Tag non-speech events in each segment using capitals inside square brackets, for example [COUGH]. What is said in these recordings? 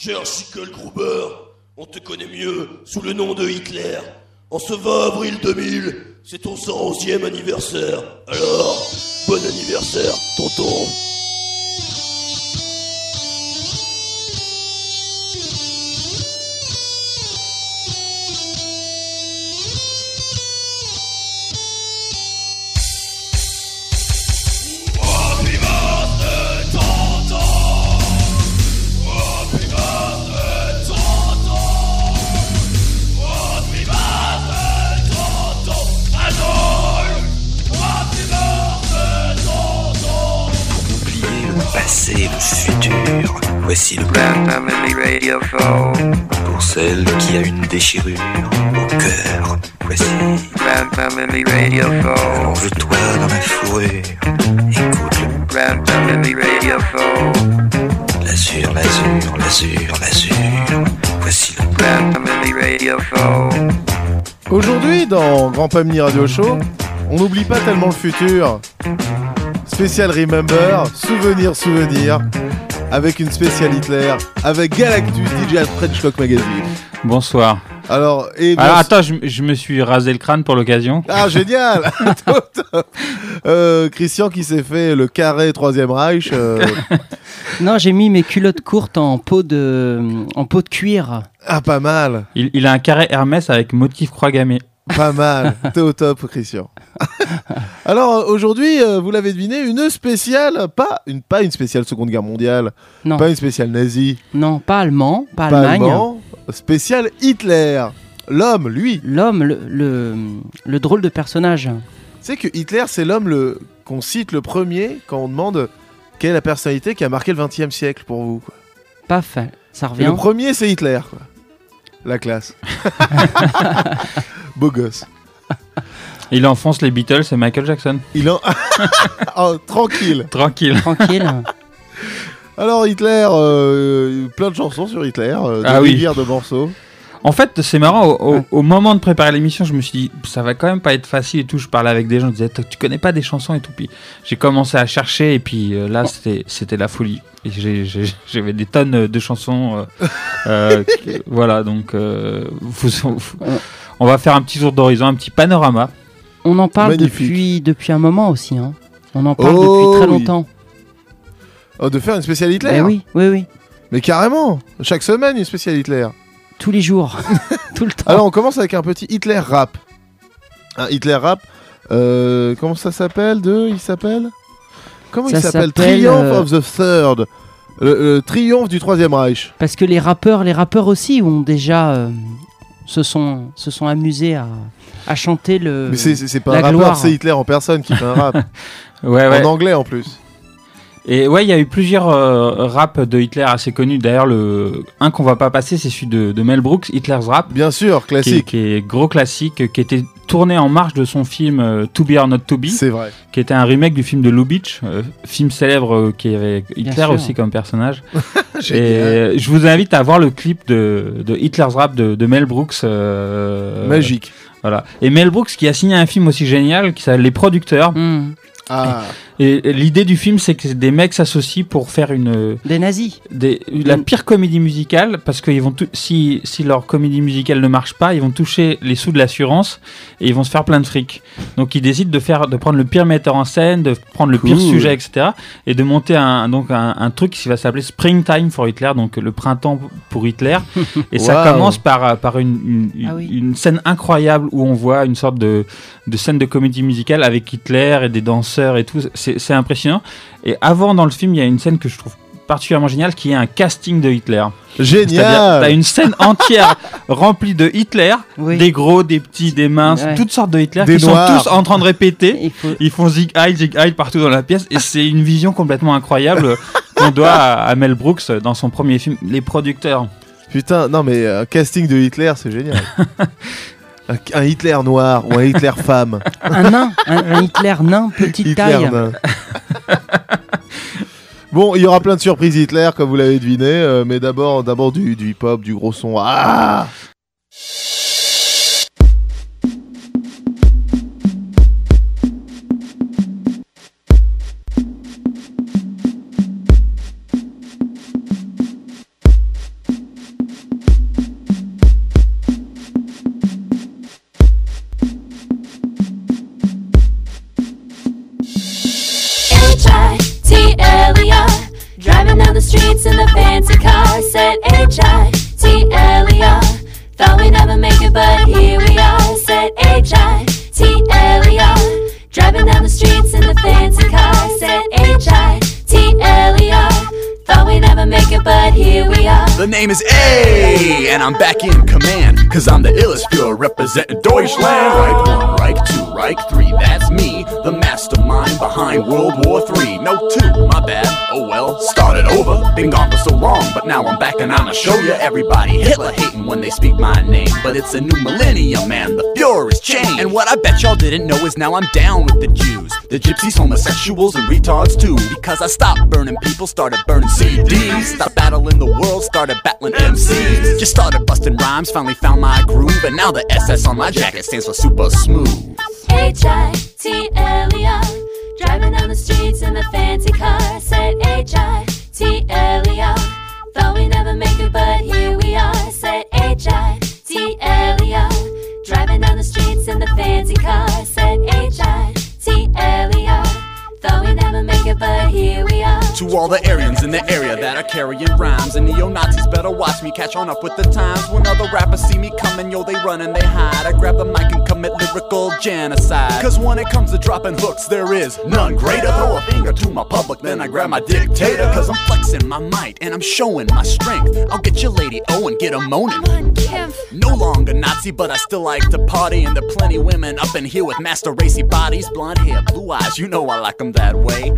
Cher Schickelgruber, on te connaît mieux sous le nom de Hitler. En ce 20 avril 2000, c'est ton 111e anniversaire. Alors, bon anniversaire, tonton. Show. pour celle qui a une déchirure au cœur. Voici Grand Family Radio Show. allonge-toi dans la fourrure. Écoute Grand Family Radio Show. l'azur, l'azur, l'azur, l'azur. Voici le Grand Family Radio Show. Aujourd'hui, dans Grand Family Radio Show, on n'oublie pas tellement le futur. Spécial Remember, souvenir, souvenir, avec une spéciale Hitler, avec Galactus, DJ French Rock Magazine. Bonsoir. Alors, et bien Alors attends, je, je me suis rasé le crâne pour l'occasion. Ah, génial [LAUGHS] [LAUGHS] Top, top. Euh, Christian qui s'est fait le carré Troisième Reich. euh, [LAUGHS] Non, j'ai mis mes culottes courtes en peau de, en peau de cuir. ah, pas mal, Il, il a un carré Hermès avec motif croix gammée. Pas mal. T'es au top, Christian. [LAUGHS] Alors, aujourd'hui, euh, vous l'avez deviné, une spéciale, pas une, pas une spéciale Seconde Guerre mondiale, Non, pas une spéciale nazie, non, pas allemand, pas, pas Allemagne. allemand, spéciale Hitler. L'homme, lui. L'homme, le, le, le drôle de personnage. C'est que Hitler, c'est l'homme le... qu'on cite le premier quand on demande quelle est la personnalité qui a marqué le 20 e siècle pour vous. Paf, ça Et revient. le premier, c'est Hitler. quoi. La classe. [LAUGHS] Beau gosse. Il enfonce les Beatles et Michael Jackson. Il en... [LAUGHS] Oh, tranquille. Tranquille. Tranquille. [LAUGHS] Alors Hitler, euh, plein de chansons sur Hitler, euh, des Ah oui. de morceaux. En fait, c'est marrant, au, au- au moment de préparer l'émission, je me suis dit, ça va quand même pas être facile et tout. Je parlais avec des gens, je disais, tu connais pas des chansons et tout. Puis j'ai commencé à chercher et puis euh, là, c'était c'était la folie. [LAUGHS] J'avais des tonnes de chansons. euh, euh, que- [LAUGHS] voilà, donc euh, vous- vous- on va faire un petit tour d'horizon, un petit panorama. On en parle Magnifique. depuis, depuis un moment aussi. Hein. On en parle Oh, depuis très oui. longtemps. Oh, de faire une spéciale Hitler Eh oui, oui, oui. Mais carrément Chaque semaine, une spéciale Hitler. Tous les jours. [LAUGHS] Tout le temps. Alors on commence avec un petit Hitler rap. Un Hitler rap, euh, comment ça s'appelle? De Il s'appelle? Comment il Ça s'appelle s'appelle, Triumph euh, of the Third. Le, le triomphe du Troisième Reich. Parce que les rappeurs, les rappeurs aussi ont déjà euh, se sont se sont amusés à, à chanter le. Mais c'est- c'est c'est pas la un rappeur, gloire. c'est Hitler en personne qui fait un rap. [LAUGHS] Ouais, ouais. En anglais en plus. Et ouais, il y a eu plusieurs euh, raps de Hitler assez connus. D'ailleurs, le un qu'on va pas passer, c'est celui de, de Mel Brooks, Hitler's Rap, Bien sûr, qui est, classique. qui est gros classique, qui était tourné en marge de son film euh, To Be or Not To Be, C'est vrai. qui était un remake du film de Lubitsch, euh, film célèbre euh, qui avait Hitler sûr. aussi comme personnage. [LAUGHS] Et euh, je vous invite à voir le clip de, de Hitler's Rap de, de Mel Brooks. euh, Magique. Voilà. Et Mel Brooks qui a signé un film aussi génial qui s'appelle Les Producteurs. Hmm. Ah, Et l'idée du film, c'est que des mecs s'associent pour faire une Des nazis. des, la pire comédie musicale parce qu'ils vont si si leur comédie musicale ne marche pas, ils vont toucher les sous de l'assurance et ils vont se faire plein de fric. Donc ils décident de faire de prendre le pire metteur en scène, de prendre le pire sujet, etc. et de monter un donc un, un truc qui va s'appeler Springtime for Hitler, donc le printemps pour Hitler. [LAUGHS] et ça commence par par une une, Ah oui. une scène incroyable où on voit une sorte de de scène de comédie musicale avec Hitler et des danseurs et tout. C'est c'est impressionnant. Et avant dans le film, il y a une scène que je trouve particulièrement géniale qui est un casting de Hitler. Génial. t'as une scène entière [LAUGHS] remplie de Hitler, Oui. des gros, des petits, des minces, Ouais. toutes sortes de Hitler Des qui noirs. sont tous en train de répéter. Il faut. Ils font zig heil, zig heil partout dans la pièce et c'est une vision complètement incroyable [LAUGHS] qu'on doit à, à Mel Brooks dans son premier film, Les Producteurs. Putain, non mais un casting de Hitler, c'est génial. [LAUGHS] un, un Hitler noir ou un Hitler femme. [LAUGHS] Un nain, un, un Hitler nain, petite Hitler taille. nain. [LAUGHS] Bon, il y aura plein de surprises Hitler, comme vous l'avez deviné, euh, mais d'abord, d'abord du, du hip-hop, du gros son. Ah seats in the fancy car said H-I-T-L-E-R. Thought we'd never make it, but here we are. Said H-I-T-L-E-R. Driving down the streets in the fancy car. Said H-I-T-L-E-R. Thought we'd never make it, but here we are. The name is A, and I'm back in command. Cause I'm the illest führer representing Deutschland. Reich 1, Reich 2, Reich 3, that's me. The mastermind behind World War 3. No 2, my bad. Oh well, started over. Been gone for so long, but now I'm back and I'ma show you everybody. Hitler hating when they speak my name. But it's a new millennium, man. The Fuhrer is changed. And what I bet y'all didn't know is now I'm down with the Jews. The gypsies, homosexuals, and retards too. Because I stopped burning people, started burning CDs. Stopped battling the world, started battling MCs. Just started busting rhymes, finally found my groove. And now the SS on my jacket stands for super smooth. H I T E R. Driving down the streets in a fancy car. Said H I T E R. Thought we never make it, but here we are. Said H I T E R. Driving down the streets in the fancy car. Said H I T E R. Thought we'd never make it, but here we are. To all the Aryans in the area that are carrying rhymes. And neo-Nazis better watch me catch on up with the times. When other rappers see me coming, yo, they run and they hide. I grab the mic and commit lyrical genocide. Cause when it comes to dropping hooks, there is none greater. Throw a finger to my public, then I grab my dictator. Cause I'm flexing my might and I'm showing my strength. I'll get your lady O and get 'em moaning no longer Nazi, but I still like to party. And there are plenty women up in here with master racy bodies. Blonde hair, blue eyes, you know I like 'em that way.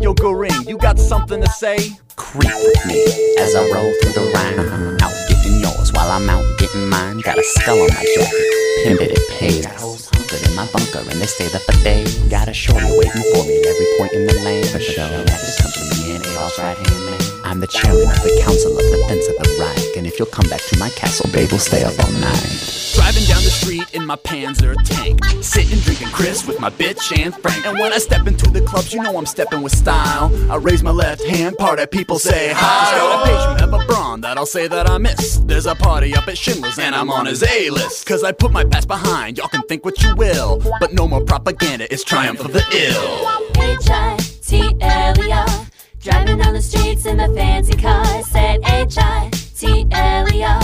Yo, go ring, you got something to say? Creep with me as I roll through the rhyme. Out getting yours while I'm out getting mine. Got a skull on my jacket, pimped it pays. Got hoes hunkered in my bunker and they stay there for days. Got a shorty waiting for me at every point in the lane. For sure, that from me and Adolf's right hand. I'm the chairman of the Council of Defense of the Reich. And if you'll come back to my castle, babe, we'll stay up all night. Driving down the street in my Panzer tank. Sitting drinking Chris with my bitch and Frank. And when I step into the clubs, you know I'm stepping with style. I raise my left hand, part of people say hi. Got a page from Eva Braun that I'll say that I miss. There's a party up at Schindler's and I'm on his A list. Cause I put my past behind, y'all can think what you will. But no more propaganda, it's triumph of the ill. H I T L E R. Driving down the streets in the fancy car. Said H I T L E R.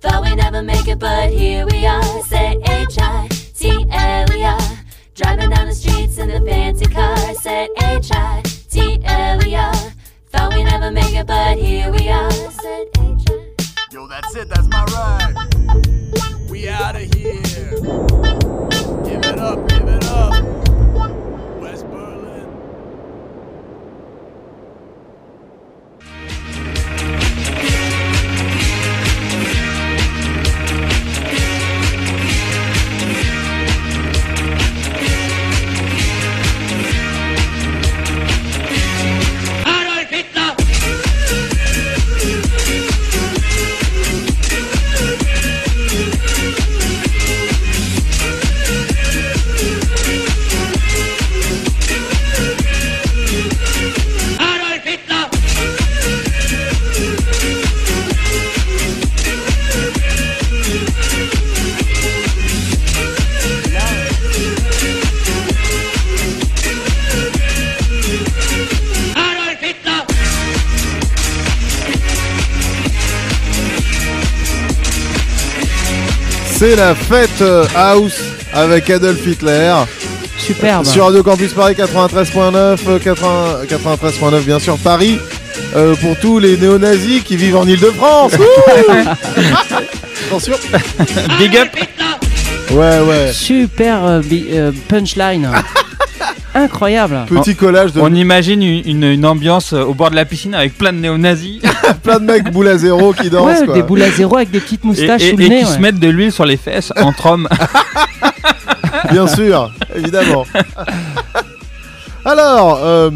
Thought we'd never make it, but here we are. Said H I T L E R. Driving down the streets in the fancy car. Said H I T L E R. Thought we'd never make it, but here we are. Said H I. Yo, that's it, that's my ride. We out of here. Give it up. C'est la fête euh, house avec Adolf Hitler. Superbe. Sur Radio Campus Paris 93.9, euh, 80 93.9 bien sûr Paris. euh, pour tous les néo-nazis qui vivent en Ile-de-France. [LAUGHS] Attention. Big up Ouais, ouais. Super euh, euh, punchline. Incroyable. Petit collage de On imagine une, une- une ambiance euh, au bord de la piscine avec plein de néo-nazis [LAUGHS] plein de mecs boule à zéro qui dansent. Ouais, quoi. des boules à zéro avec des petites et, moustaches et- sous le et nez. qui ouais. se mettent de l'huile sur les fesses entre hommes. [LAUGHS] Bien sûr, évidemment. alors, euh,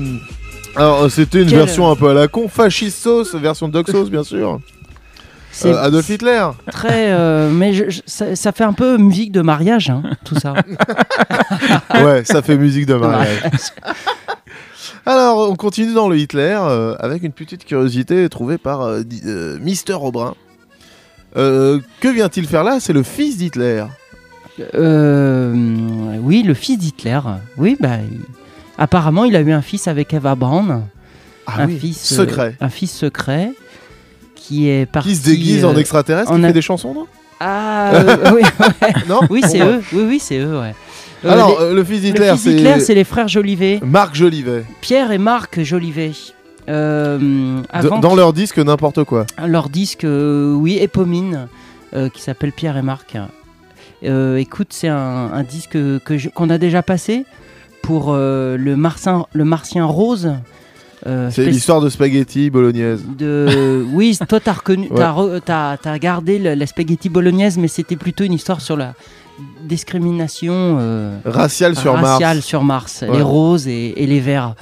alors c'était une Quelle- version un peu à la con, fasciste sauce, version Dog Sauce bien sûr. [LAUGHS] Euh, Adolf Hitler. très. euh, mais je- je- ça, ça fait un peu musique de mariage, hein, tout ça. Ouais, ça fait musique de mariage. Alors, on continue dans le Hitler euh, avec une petite curiosité trouvée par euh, euh, Mister. Euh, que vient-il faire là? C'est le fils d'Hitler. Oui, le fils d'Hitler. Oui, bah, il- apparemment, il a eu un fils avec Eva Braun. Ah un oui, fils secret. un fils secret qui est parti. Qui se déguise en extraterrestre, en qui a- fait des chansons, non? Ah, oui, ouais. [LAUGHS] Non? Oui, c'est Bon, eux. Oui, oui, c'est eux. Ouais. Euh, Alors, les- euh, le fils le d'Hitler, c'est c'est les frères Jolivet, Marc Jolivet. Pierre et Marc Jolivet. Euh, avant Dans leur disque, n'importe quoi. leur disque, euh, oui, Épomine, euh, qui s'appelle Pierre et Marc. Écoute, c'est un, un disque qu'on a déjà passé pour le, Martien, le Martien Rose. C'est l'histoire de spaghetti bolognaise. de oui toi t'as reconnu [LAUGHS] Ouais. t'as t'as gardé le- la spaghetti bolognaise mais c'était plutôt une histoire sur la discrimination euh, sur raciale Mars. sur Mars Ouais. les roses et, et les verts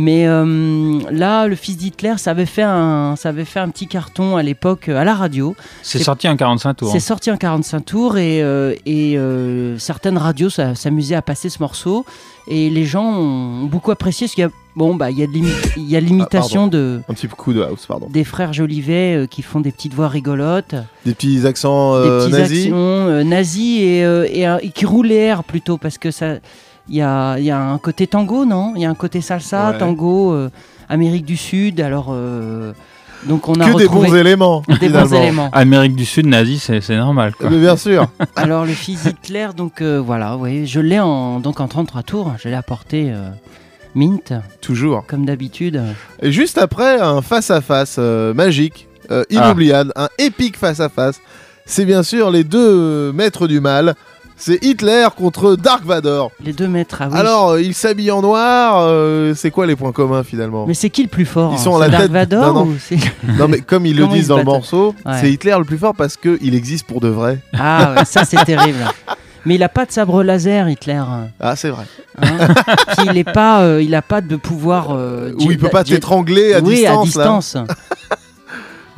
mais euh, là le fils d'Hitler ça avait fait un ça avait fait un petit carton à l'époque euh, à la radio C'est sorti en 45 tours. c'est sorti en 45 tours et, euh, et euh, certaines radios s'amusaient à passer ce morceau et les gens ont beaucoup apprécié parce qu'il y a bon bah il y a de l'imi- il y a l'imitation de Un petit coup de house, pardon. des frères Jolivet euh, qui font des petites voix rigolotes, Des petits accents euh, des petits nazis. actions euh, nazis et, euh, et qui roulent les airs plutôt parce que ça il y a, il y a un côté tango non? Il y a un côté salsa Ouais. tango euh, Amérique du Sud alors euh, donc on a Que des bons éléments. [LAUGHS] des bons éléments Amérique du Sud, nazi, c'est normal. Quoi. Mais bien sûr. [LAUGHS] alors le fils Hitler donc euh, voilà oui je l'ai en donc en 33 tours je l'ai apporté euh, mint Toujours. comme d'habitude Et juste après, un face-à-face euh, magique, euh, inoubliable, un épique face-à-face. C'est bien sûr les deux maîtres du mal. C'est Hitler contre Dark Vador. les deux maîtres ah oui. Alors, euh, ils s'habillent en noir. euh, c'est quoi les points communs finalement mais c'est qui le plus fort Ils hein sont à la C'est Dark tête Vador ou c'est- Non, mais comme ils le Comment disent se dans le morceau, Ouais. c'est Hitler le plus fort parce qu'il existe pour de vrai. Ah, ouais, ça c'est terrible. Mais il a pas de sabre laser, Hitler. Ah, c'est vrai. hein. Puis il est pas, euh, il a pas de pouvoir. euh, Ou il peut pas t'étrangler à oui, distance. à là.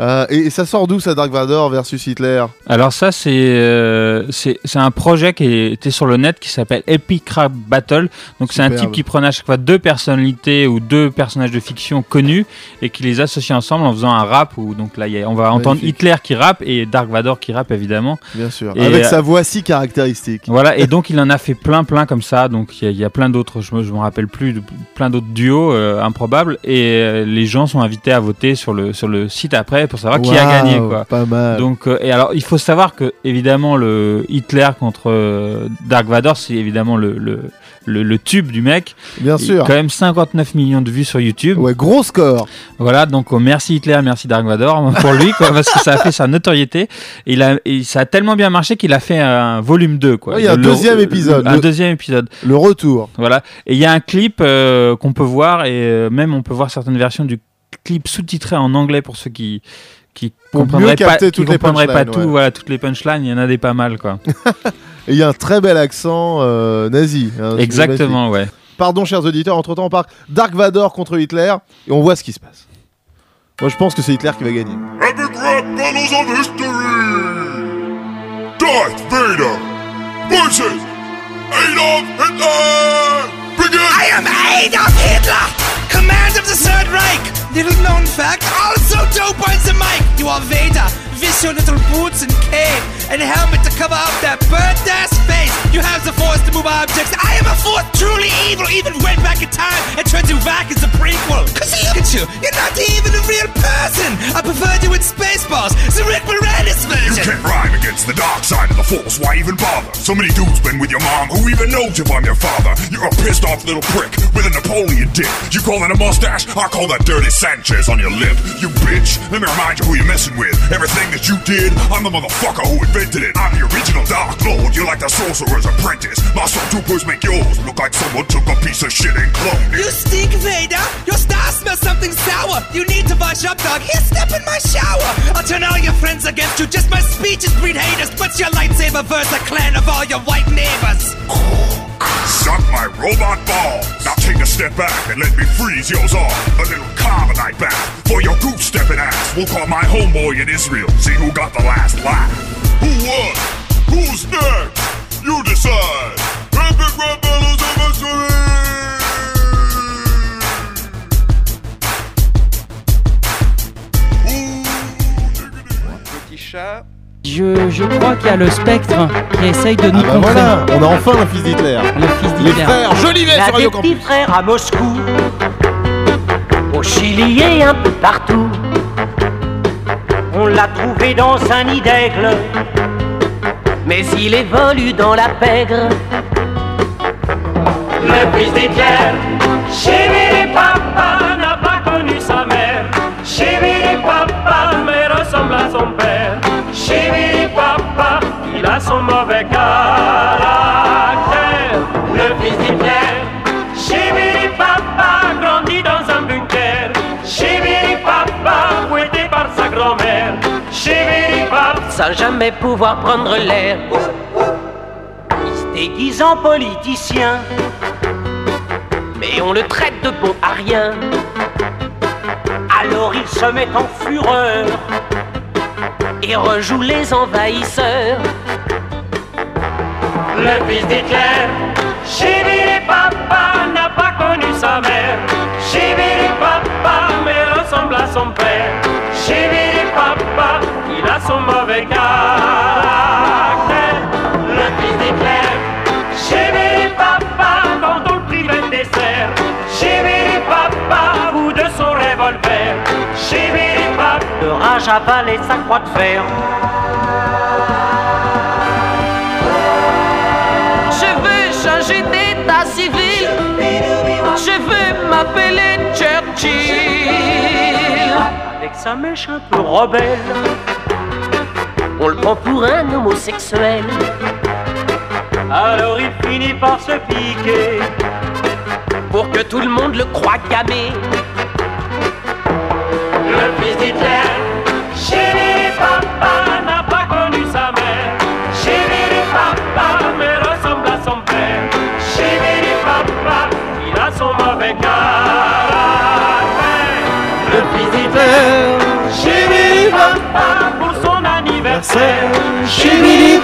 Euh, et, et ça sort d'où ça Dark Vador versus Hitler? Alors ça, c'est euh, c'est un projet qui était sur le net qui s'appelle Epic Rap Battle. Donc c'est un type qui prenait à chaque fois deux personnalités ou deux personnages de fiction connus et qui les associe ensemble en faisant un rap. Où donc là, a- on va entendre. Hitler qui rappe et Dark Vador qui rappe évidemment. Bien sûr. Et, Avec euh, sa voix si caractéristique. Voilà, et [LAUGHS] donc il en a fait plein, plein comme ça. Donc il y a- il y, a plein d'autres, je me, je me rappelle plus, de, plein d'autres duos euh, improbables. Et les gens sont invités à voter sur le, sur le site après pour savoir qui a gagné. Quoi. Pas mal. Donc, euh, et alors il faut savoir que évidemment le Hitler contre euh, Dark Vador, c'est évidemment le, le, le, le tube du mec. Bien Il- sûr. Quand même 59 millions de vues sur YouTube. Ouais, gros score. Voilà, donc euh, merci Hitler, merci Dark Vador pour lui, quoi, parce que ça a fait sa notoriété. Et, il a, et ça a tellement bien marché qu'il a fait un volume 2. Quoi. Ouais, il y a un Le- deuxième épisode. Un Le- deuxième épisode. Le retour. Voilà. Et il y a un clip euh, qu'on peut voir, et euh, même on peut voir certaines versions du clip sous-titré en anglais pour ceux qui qui comprendraient mieux pas, qui toutes les comprendraient pas punchlines, tout, ouais. voilà, toutes les punchlines, il y en a des pas mal, quoi. [LAUGHS] Et il y a un très bel accent euh, nazi. hein, Exactement, ouais. Pardon, chers auditeurs, entre temps, on part Dark Vador contre Hitler et on voit ce qui se passe. Moi, je pense que c'est Hitler qui va gagner. Epic rap battles of history! Darth Vader versus Adolf Hitler! Begin! I am Adolf Hitler, command of the Third Reich. Little known fact, also dope on the mic. You are Vader, with your little boots and cape and helmet to cover up that burnt ass face. You have the force to move objects. I am a force truly evil, even went back in time and turned you back as a prequel. Cause look at you, you're not even a real person. I preferred you in Spaceballs, the Rick Moranis version. You can't rhyme against the dark side of the force, why even bother? So many dudes been with your mom, who even knows if I'm your father? You're a pissed off little prick with a Napoleon dick. You call that a mustache? I call that dirty Sanchez on your lip. You bitch, let me remind you who you're messing with. Everything that you did, I'm the motherfucker who invented it. I'm the original Dark Lord, you're like the sorcerer's apprentice. My stormtroopers make yours look like someone took a piece of shit and cloned it. You stink, Vader! Your star smells something sour! You need to wash up, dog. Here, step in my shower! I'll turn all your friends against you. Just my speeches breed haters. What's your lightsaber verse a clan of all your white neighbors? Suck my robot ball. Now take a step back and let me freeze yours off. A little carbonite bath for your goose stepping ass. We'll call my homeboy in Israel. See who got the last laugh. Who won? Who's next? You decide. Epic rap battles of history. Je, je crois qu'il y a le spectre qui essaye de nous Ah bah contrer. voilà, on a enfin un fils d'Hitler. Le fils Les d'Hitler. frères Jolivet sur Radio des Campus. petits frères à Moscou, au Chili et un peu partout. On l'a trouvé dans un nid d'aigle, mais il évolue dans la pègre. Le fils d'Hitler, chez les papas, n'a pas connu sa mère. Chibiri papa, mais ressemble à son père. Chibiri papa, il a son mauvais jamais pouvoir prendre l'air. Il se déguise en politicien. Mais on le traite de bon à rien. Alors il se met en fureur et rejoue les envahisseurs. Le fils d'Hitler, Chibiri Papa n'a pas connu sa mère. Chibiri Papa, mais ressemble à son père. Chibiri Papa, il a son mauvais caractère. Le fils d'Hitler, Chibiri Papa, quand on le privait de dessert. Chibiri Papa, bout de son revolver. Chibiri Papa, de rage avalé sa croix de fer. Je veux changer d'état civil. Je veux m'appeler Churchill. Avec sa mèche un peu rebelle, on le prend pour un homosexuel. Alors il finit par se piquer pour que tout le monde le croie gamé. Le fils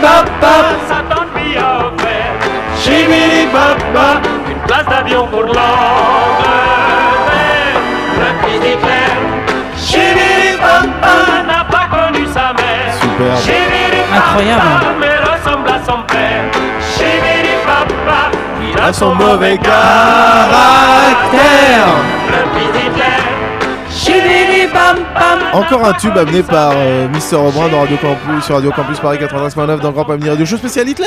Chéri papa, sa tante lui a offert. Chéri papa, une place d'avion pour l'Angleterre. Le fils d'Hitler, chéri papa, n'a pas connu sa mère. Superbe. Chéri Incroyable. papa, mais ressemble à son père. Chéri papa, il a son mauvais caractère. Le fils d'Hitler. Encore un tube amené par euh, Mister Aubrin dans Radio Campus, sur Radio Campus Paris 89.9 dans Grand Pamini Radio Show spécial Hitler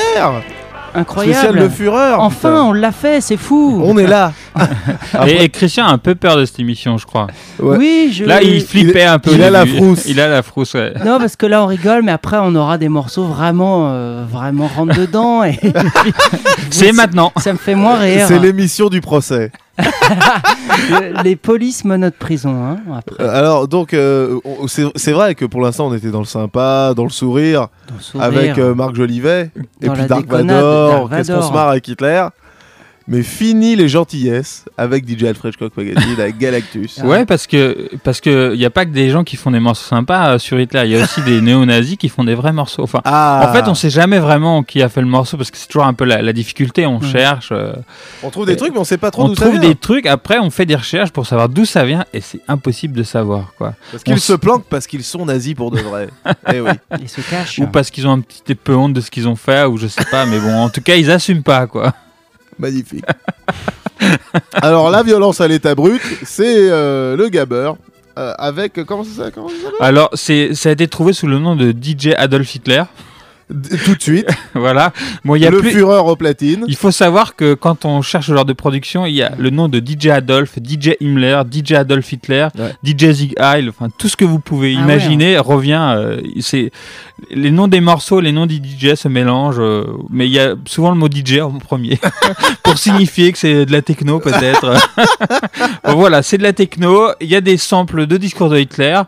Incroyable. Spécial Le Führer Enfin, putain. on l'a fait, c'est fou. On est là Et, et Christian a un peu peur de cette émission, je crois. Ouais. Oui, je. Là, il flippait un peu. il a la frousse. Il a la frousse, ouais. Non, parce que là, on rigole, mais après, on aura des morceaux vraiment, euh, vraiment rentre dedans. Et [LAUGHS] [LAUGHS] C'est maintenant. ça me fait moins rire. C'est l'émission du procès. [LAUGHS] Le- Les polices menottes prison. Hein, après, Euh, Alors donc euh, c'est vrai que pour l'instant on était dans le sympa, dans le sourire, dans le sourire. avec euh, Marc Jolivet et puis Dark Vador, qu'est-ce qu'on se marre avec Hitler mais fini les gentillesses avec DJ Alfred Hitchcock Magazine avec Galactus. Ouais, parce que parce que y a pas que des gens qui font des morceaux sympas euh, sur Hitler. Il y a aussi des [LAUGHS] néo-nazis qui font des vrais morceaux. Enfin, Ah, en fait, on sait jamais vraiment qui a fait le morceau parce que c'est toujours un peu la, la difficulté. On cherche, euh, on trouve des trucs mais on sait pas trop on d'où ça trouve vient. des trucs. Après, on fait des recherches pour savoir d'où ça vient et c'est impossible de savoir quoi. Parce qu'ils on se planquent parce qu'ils sont nazis pour de vrai. [LAUGHS] eh oui. Ils se cachent. Ou parce qu'ils ont un petit peu honte de ce qu'ils ont fait ou je sais pas. Mais bon, en tout cas, ils assument pas quoi. Magnifique. [LAUGHS] Alors la violence à l'état brut, c'est euh, le gabber euh, avec comment ça ça Alors, c'est ça a été trouvé sous le nom de DJ Adolf Hitler. Tout de suite, [LAUGHS] voilà. Bon, il y a le plus. Führer au platine. Il faut savoir que quand on cherche ce genre de production, il y a le nom de DJ Adolf, DJ Himmler, DJ Adolf Hitler, Ouais. DJ Zig Heil, enfin tout ce que vous pouvez Ah imaginer revient. euh, c'est les noms des morceaux, les noms des DJ se mélangent, euh, mais il y a souvent le mot DJ en premier [LAUGHS] pour signifier que c'est de la techno peut-être. [LAUGHS] Bon, voilà, c'est de la techno. Il y a des samples de discours de Hitler.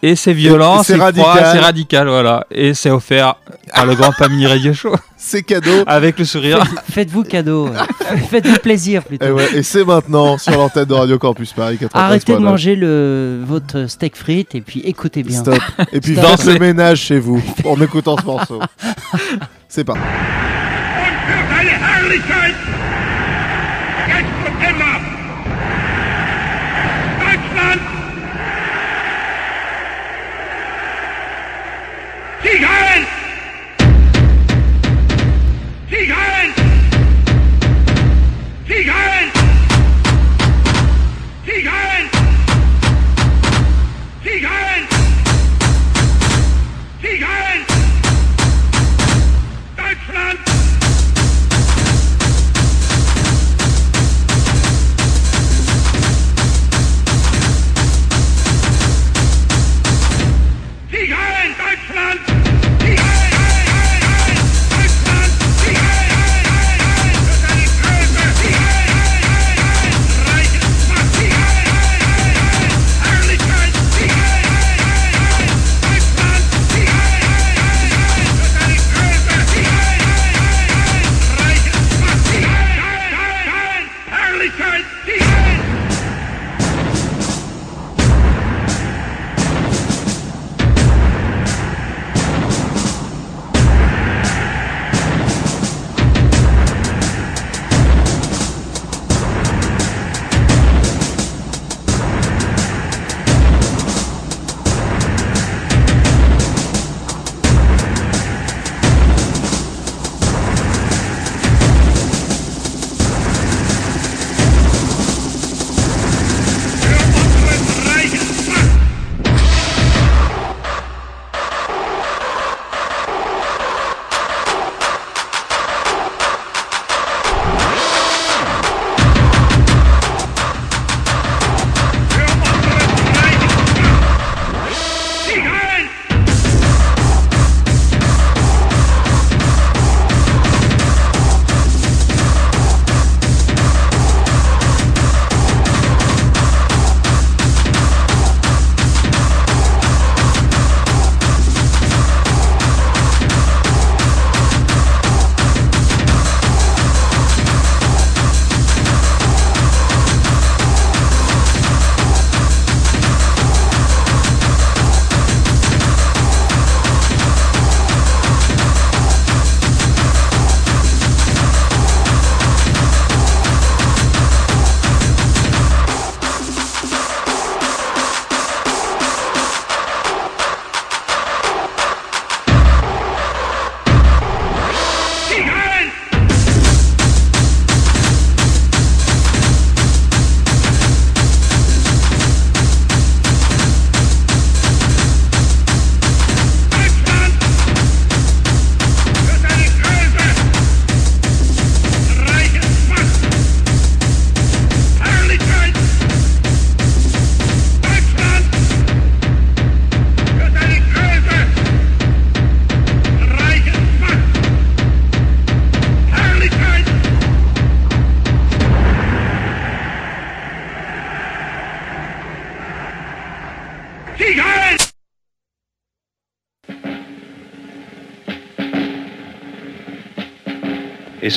Et c'est violent, c'est radical. c'est radical, voilà. Et c'est offert par le Grand Pamini Radio Show, [LAUGHS] C'est cadeau. avec le sourire. Faites- Faites-vous cadeau. [LAUGHS] Faites-vous plaisir plutôt. Et, ouais, et c'est maintenant sur l'antenne de Radio Campus Paris 93.9. Arrêtez de manger le, votre steak frites et puis écoutez bien. Stop. Et puis Stop. faites le ménage chez vous en écoutant ce morceau. C'est pas.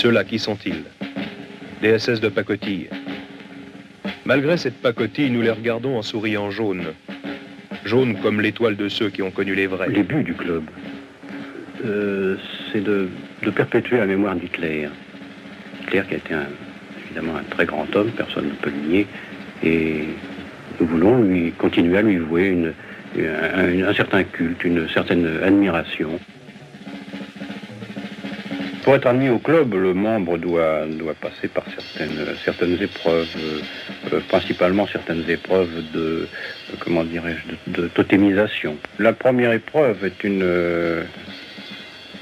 Ceux-là, qui sont-ils? Des SS de pacotille. Malgré cette pacotille, nous les regardons en souriant jaune. Jaune comme l'étoile de ceux qui ont connu les vrais. Les buts du club, euh, c'est de, perpétuer la mémoire d'Hitler. Hitler qui a été évidemment un très grand homme, personne ne peut le nier, et nous voulons lui continuer à lui vouer un certain culte, une certaine admiration. Pour être admis au club, le membre doit, doit passer par certaines, certaines épreuves, euh, euh, principalement certaines épreuves de, euh, comment dirais-je, de, totémisation. La première épreuve est une,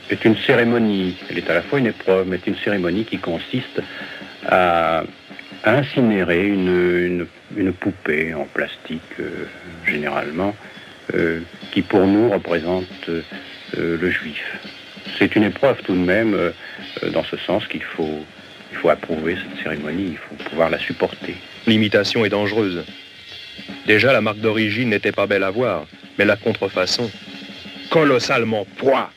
est une cérémonie. Elle est à la fois une épreuve, mais une cérémonie qui consiste à, incinérer une, une- poupée en plastique, généralement, qui pour nous représente le juif. C'est une épreuve tout de même, euh, euh, dans ce sens qu'il faut, faut approuver cette cérémonie, il faut pouvoir la supporter. L'imitation est dangereuse. Déjà, la marque d'origine n'était pas belle à voir, mais la contrefaçon, colossalement poids.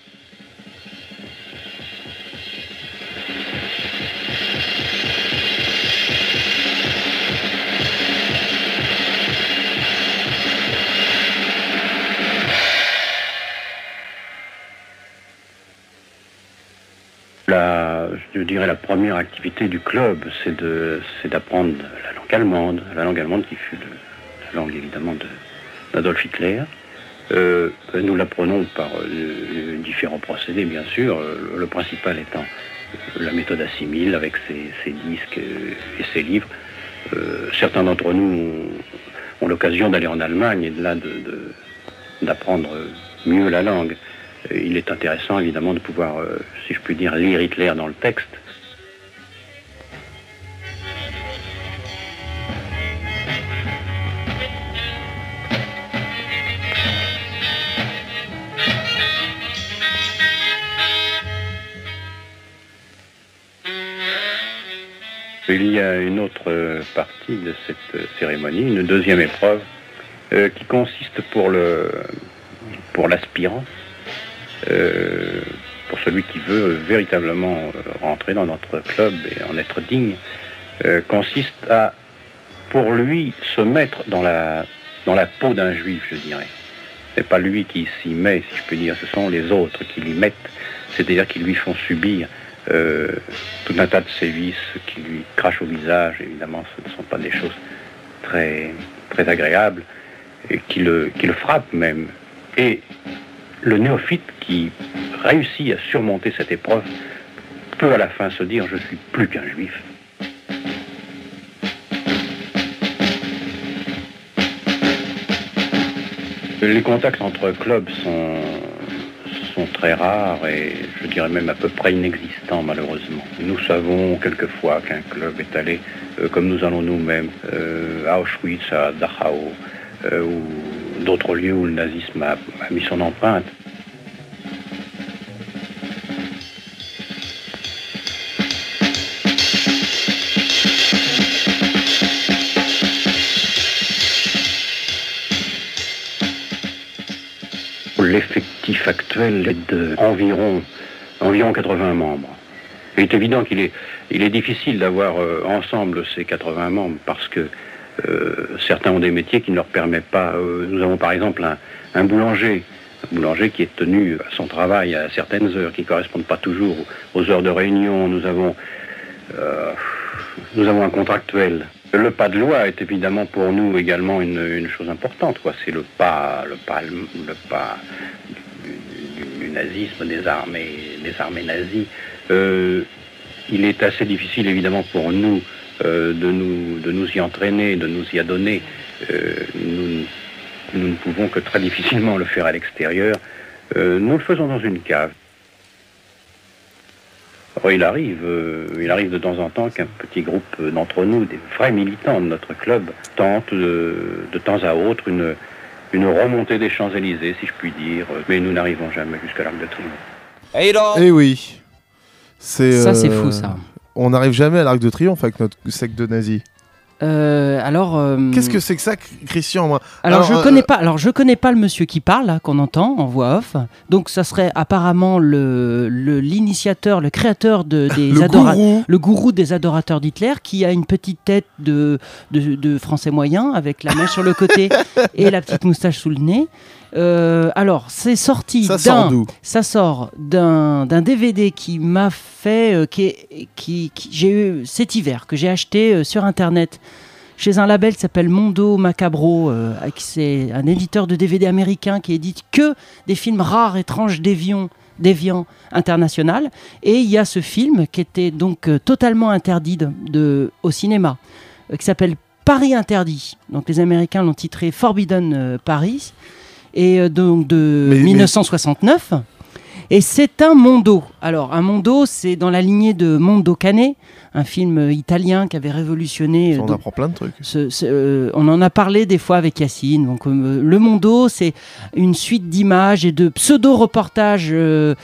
La, je dirais la première activité du club, c'est d'apprendre la langue allemande, la langue allemande qui fut la langue évidemment de- d'Adolf Hitler. Euh, nous l'apprenons par euh, différents procédés, bien sûr. Euh, le principal étant la méthode assimile avec ses, disques et ses livres. Certains d'entre nous ont, l'occasion d'aller en Allemagne et de là d'apprendre mieux la langue. Euh, il est intéressant évidemment de pouvoir, euh, si je puis dire, lire Hitler dans le texte. Il y a une autre euh, partie de cette cérémonie, une deuxième épreuve, qui consiste pour le pour l'aspirant pour celui qui veut véritablement euh, rentrer dans notre club et en être digne, euh, consiste à pour lui se mettre dans la dans la peau d'un juif, je dirais. C'est pas lui qui s'y met, si je peux dire, ce sont les autres qui l'y mettent, c'est-à-dire qui lui font subir euh, tout un tas de sévices qui lui crachent au visage. Évidemment, ce ne sont pas des choses très, très agréables et qui le, qui le frappent même. Et le néophyte qui réussit à surmonter cette épreuve peut à la fin se dire je suis plus qu'un juif. Les contacts entre clubs sont, très rares et je dirais même à peu près inexistants malheureusement. Nous savons quelquefois qu'un club est allé, euh, comme nous allons nous-mêmes, euh, à Auschwitz, à Dachau, euh, ou d'autres lieux où le nazisme a, mis son empreinte. L'effectif actuel est de environ, environ 80 membres. Il est évident qu'il est, il est difficile d'avoir euh, ensemble ces 80 membres parce que certains ont des métiers qui ne leur permettent pas. euh, nous avons par exemple un, un boulanger, boulanger qui est tenu à son travail à certaines heures qui ne correspondent pas toujours aux heures de réunion. Nous avons, euh, nous avons un contractuel. Le pas de loi est évidemment pour nous également une, chose importante. C'est le pas, le pas, le pas du, nazisme, des armées, des armées nazies. Euh, il est assez difficile évidemment pour nous euh, de nous de nous y entraîner, de nous y adonner. Euh, nous, nous ne pouvons que très difficilement le faire à l'extérieur. Euh, nous le faisons dans une cave. Alors, il arrive, euh, il arrive de temps en temps qu'un petit groupe d'entre nous, des vrais militants de notre club, tente de, de temps à autre une, une remontée des Champs-Élysées, si je puis dire, mais nous n'arrivons jamais jusqu'à l'Arc de Triomphe. Eh oui. C'est, Ça, c'est euh, fou, ça. On n'arrive jamais à l'Arc de Triomphe avec notre secte de nazis. Euh, alors. euh, Qu'est-ce que c'est que ça, Christian moi? Alors, je euh, connais pas. Alors je connais pas le monsieur qui parle qu'on entend en voix off. Donc ça serait apparemment le l'initiateur, le, créateur de, [LAUGHS] des Le gourou. le gourou des adorateurs d'Hitler, qui a une petite tête de, de de français moyen avec la mèche sur le côté [LAUGHS] et la petite moustache sous le nez. Euh, alors c'est sorti Ça sort d'un d'où ça sort d'un d'un DVD qui m'a fait euh, qui, est- qui, qui- j'ai eu cet hiver que j'ai acheté euh, sur internet chez un label qui s'appelle Mondo Macabro, euh, c'est un éditeur de DVD américain qui édite que des films rares, étranges, déviants, déviants international. Et il y a ce film qui était donc totalement interdit de, de- au cinéma, qui s'appelle Paris interdit. Donc les Américains l'ont titré Forbidden Paris, et euh, donc de Mais- mais- 1969. Et c'est un mondo. Alors, un mondo, c'est dans la lignée de Mondo Cane, un film euh, italien qui avait révolutionné. euh, On donc, apprend plein de trucs. ce- ce- euh, on en a parlé des fois avec Yacine. Donc, euh, le Mondo, c'est une suite d'images et de pseudo-reportages euh,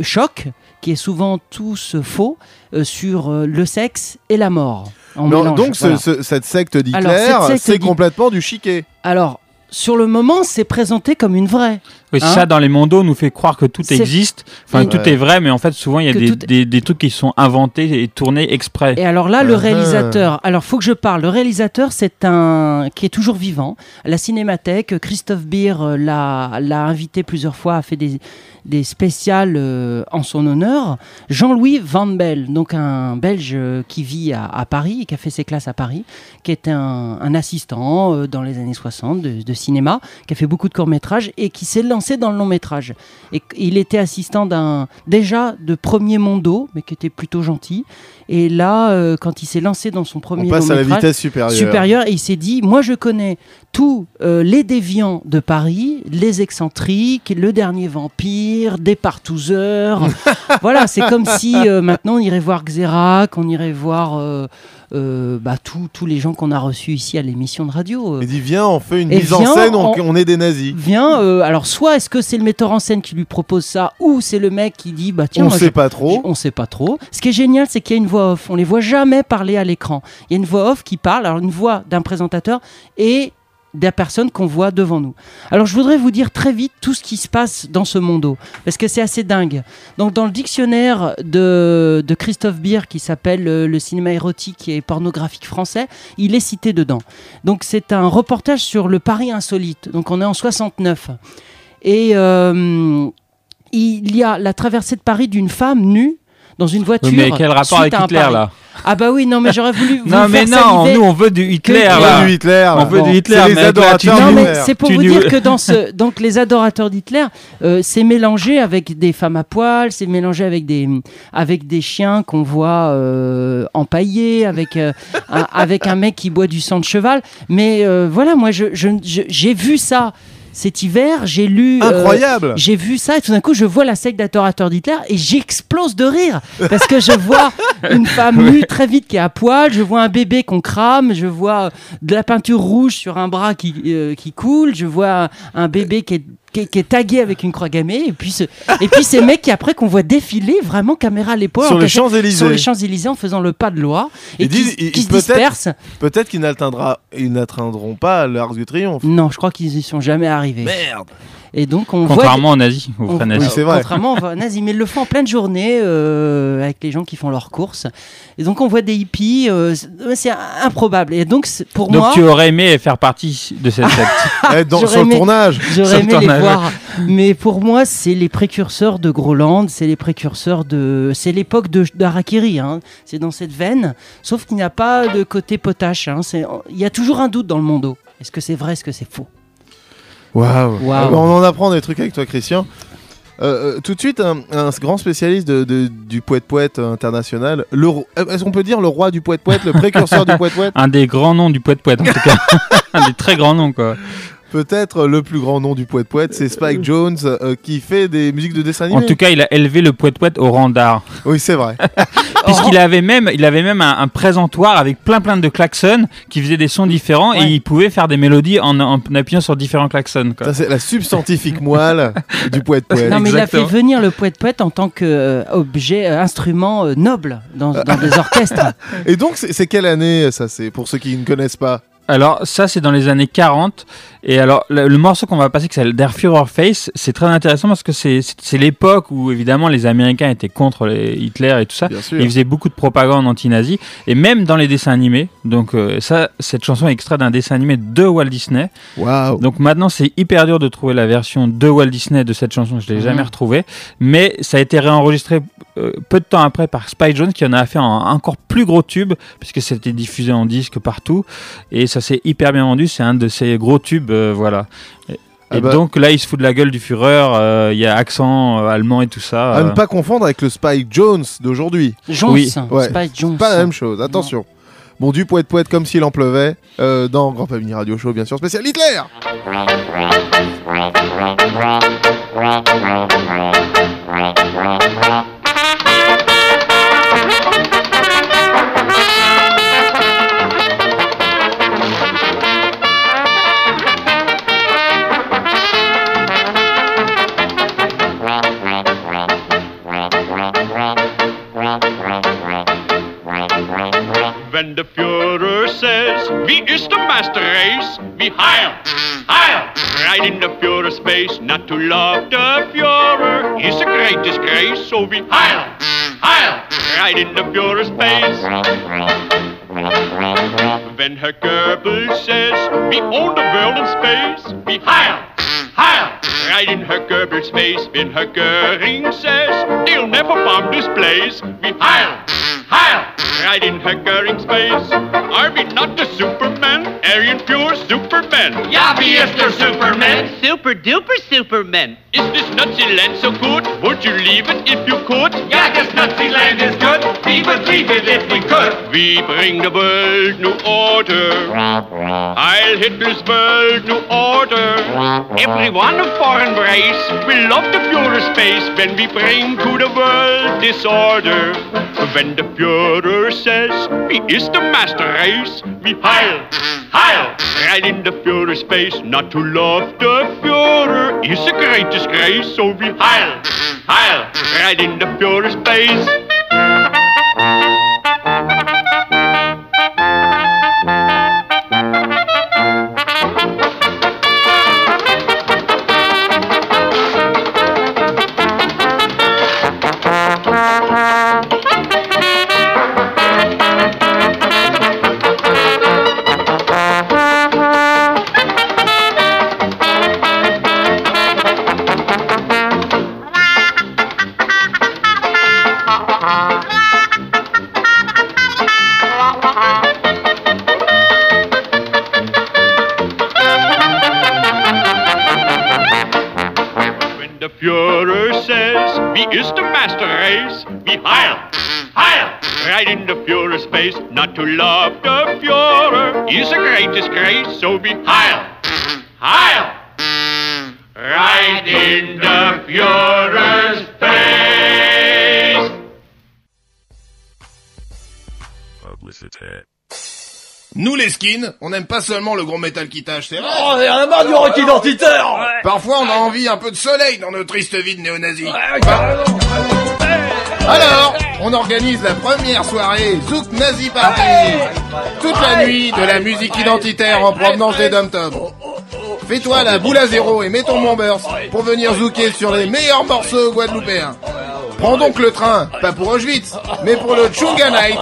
choc, qui est souvent tous faux, sur le sexe et la mort. En Non, mélange, donc ce- voilà. ce- cette secte d'Hitler, c'est complètement du chiquet. Alors, sur le moment, c'est présenté comme une vraie. Oui, Hein ça, dans les mondos, nous fait croire que tout existe. Enfin, tout est vrai, mais en fait, souvent, il y a des, tout- des, des trucs qui sont inventés et tournés exprès. Et alors là, le Ah. réalisateur, alors faut que je parle. Le réalisateur, c'est un qui est toujours vivant. À La Cinémathèque, Christophe Beer euh, l'a l'a invité plusieurs fois, a fait des des spéciales euh, en son honneur. Jean-Louis Van Bell, donc un Belge euh, qui vit à, à Paris, qui a fait ses classes à Paris, qui est un, un assistant euh, dans les années 60 de, de cinéma, qui a fait beaucoup de courts métrages et qui s'est lancé dans le long métrage. Et il était assistant d'un déjà de premier Mondo, mais qui était plutôt gentil. Et là, euh, quand il s'est lancé dans son premier On passe à la vitesse supérieure. supérieur, et il s'est dit, moi je connais tous euh, les déviants de Paris, les excentriques, le dernier vampire, des partouzeurs, [LAUGHS] voilà, c'est comme si euh, maintenant on irait voir Xerac, on irait voir euh, bah, tous les gens qu'on a reçus ici à l'émission de radio. Il dit viens, on fait une Et mise en scène, on, est des nazis. Viens, euh, alors soit est-ce que c'est le metteur en scène qui lui propose ça, ou c'est le mec qui dit bah tiens, On moi, sait pas trop. on sait pas trop. Ce qui est génial, c'est qu'il y a une voix off. On les voit jamais parler à l'écran. Il y a une voix off qui parle, alors une voix d'un présentateur et de la personne qu'on voit devant nous. Alors je voudrais vous dire très vite tout ce qui se passe dans ce mondo, parce que c'est assez dingue. Donc dans le dictionnaire de, Christophe Beer qui s'appelle Le cinéma érotique et pornographique français, il est cité dedans. Donc c'est un reportage sur le Paris insolite. Donc on est en 69. Et euh, il y a la traversée de Paris d'une femme nue dans une voiture. Mais quel rapport suite avec Hitler là Ah bah oui, non mais j'aurais voulu vous Non mais faire non, saliver nous on veut du Hitler là. On veut du Hitler, On veut du Hitler. C'est les adorateurs non, mais c'est pour tu vous nous- dire que dans ce donc les adorateurs d'Hitler, euh, c'est mélangé avec des femmes à poil, c'est mélangé avec des avec des chiens qu'on voit euh, empaillés, avec euh, [LAUGHS] un, avec un mec qui boit du sang de cheval. Mais euh, voilà, moi je je- je- j'ai vu ça. Cet hiver, j'ai lu. euh, Incroyable. j'ai vu ça et tout d'un coup, je vois la secte d'adorateurs d'Hitler et j'explose de rire parce que je vois [LAUGHS] une femme nue très vite qui est à poil, je vois un bébé qu'on crame, je vois de la peinture rouge sur un bras qui, euh, qui coule, je vois un bébé qui est, qui, est- qui est tagué avec une croix gammée et puis, ce- et puis ces mecs qui après qu'on voit défiler vraiment caméra à l'épaule Sur les cachette- Champs-Élysées. sur les Champs-Élysées en faisant le pas de loi et Ils qui, disent- ils- qui se peut-être- dispersent. Peut-être qu'ils n'atteindront pas l'Arc du Triomphe. Non, je crois qu'ils y sont jamais arrivés. Merde. Et donc on voit Contrairement aux nazis, aux on- vrais nazis. Oui, c'est vrai. Contrairement aux nazis, mais ils le font en pleine journée euh, avec les gens qui font leurs courses. Et donc on voit des hippies, euh, c'est- improbable. Et donc pour Donc moi, tu aurais aimé faire partie de cette secte. [LAUGHS] Eh, dans- sur le tournage. J'aurais aimé les tournage. voir. Mais pour moi, c'est les précurseurs de Groland, c'est les précurseurs de, c'est l'époque de d'Harakiri. Hein. C'est dans cette veine, sauf qu'il n'y a pas de côté potache. hein. Il y a toujours un doute dans le monde. Est-ce que c'est vrai, est-ce que c'est faux? Waouh. Waouh. On en apprend des trucs avec toi, Christian. Euh, euh, tout de suite, un, un grand spécialiste de, de- du poète-poète international. Euh, Est-ce qu'on peut dire le roi du poète-poète, le précurseur du [LAUGHS] poète-poète? Un des grands noms du poète poète en tout cas. [LAUGHS] Un des très grands noms quoi. Peut-être le plus grand nom du poète-poète, c'est Spike Jones euh, qui fait des musiques de dessin En animé. tout cas, il a élevé le poète poète au rang d'art. Oui, c'est vrai. [LAUGHS] Puisqu'il avait même, il avait même un, un présentoir avec plein plein de klaxons qui faisaient des sons différents et il pouvait faire des mélodies en, en appuyant sur différents klaxons. Quoi. Ça, c'est la substantifique moelle du poète-poète. Non, mais il a fait venir le poète-poète en tant qu'objet, instrument euh, noble dans, dans des orchestres. [LAUGHS] Et donc, c'est c'est quelle année ça? C'est pour ceux qui ne connaissent pas. Alors ça c'est dans les années 40 et alors le, le morceau qu'on va passer qui s'appelle Der Führer Face c'est très intéressant parce que c'est l'époque où évidemment les Américains étaient contre les Hitler et tout ça. Bien sûr. ils faisaient beaucoup de propagande anti-nazi et même dans les dessins animés donc euh, ça cette chanson est extraite d'un dessin animé de Walt Disney. Donc maintenant c'est hyper dur de trouver la version de Walt Disney de cette chanson. Je l'ai Mhm. jamais retrouvée. Mais ça a été réenregistré euh, peu de temps après par Spike Jones qui en a fait un encore plus gros tube puisque c'était diffusé en disque partout. Et ça s'est hyper bien vendu c'est un de ces gros tubes euh, voilà et, Ah et bah. donc là il se fout de la gueule du Führer euh, il y a accent euh, allemand et tout ça À euh. ne pas confondre avec le Spike Jones d'aujourd'hui. Jones, Oui. Ouais. Spike Jones. Pas la même chose, attention. Bon, du poète-poète comme s'il en pleuvait, euh, dans Grand Family Radio Show, bien sûr, spécial Hitler Wie heil, heil, right in the Führer's face. Not to love the Führer is a great disgrace. So we heil, heil, right in the Führer's face. When Herr Goebbels says, we own the world in space, we heil, heil, right in Herr Goebbels' face. When Herr Goering says, they'll never bomb this place, we heil, heil, right in Herr Goering's face. Are we not the Superman? Aryan pure Superman. Ja, wie ist der Superman? Super duper Superman. Is this Nazi land so good? Would you leave it if you could? Ja, das Nazi-Land is good. We would leave it if we could. We bring the world new order. I'll Hitler's world new order. Everyone a foreign race will love the Führer space when we bring to the world disorder. When the Führer says he is the master race, we heil, heil, right in the Führer space. Not to love the Führer is a great disgrace, so we heil, heil, right in the Führer space. On n'aime pas seulement le gros métal qui tâche, c'est vrai. Oh, on a marre du rock identitaire. Parfois, on a envie un peu de soleil dans nos tristes vies de néo-nazis. Bah, Alors, on organise la première soirée Zouk Nazi Party. Toute la nuit, de la musique identitaire en provenance des dom Fais-toi la boule à zéro et mets ton bombers pour venir zouker sur les meilleurs morceaux guadeloupéens. Prends donc le train, pas pour Auschwitz, mais pour le Chunga Night,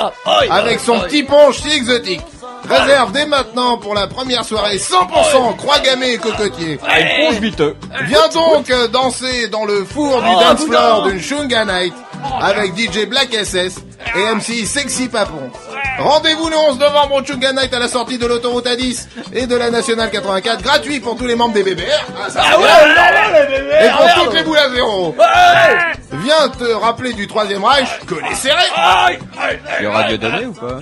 avec son petit punch si exotique. Réserve dès maintenant pour la première soirée 100% croix gammée et cocotier. Viens donc euh, danser dans le four du dance floor d'une Chunga Night avec DJ Black SS et MC Sexy Papon. Rendez-vous le 11 novembre au Chunga Night à la sortie de l'autoroute A10 et de la Nationale 84, gratuit pour tous les membres des BBR. Ah, ça, Ah c'est bien. les Et pour toutes les boules à zéro. Viens te rappeler du troisième Reich, collet serré. Il y aura Dieu donné ou pas?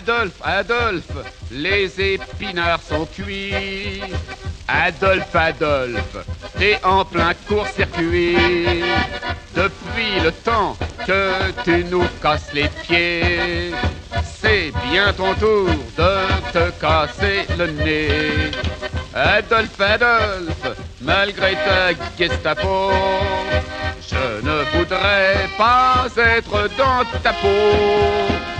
Adolphe, Adolphe, les épinards sont cuits. Adolphe, Adolphe, t'es en plein court-circuit. Depuis le temps que tu nous casses les pieds, c'est bien ton tour de te casser le nez. Adolphe, Adolphe, malgré ta Gestapo, je ne voudrais pas être dans ta peau.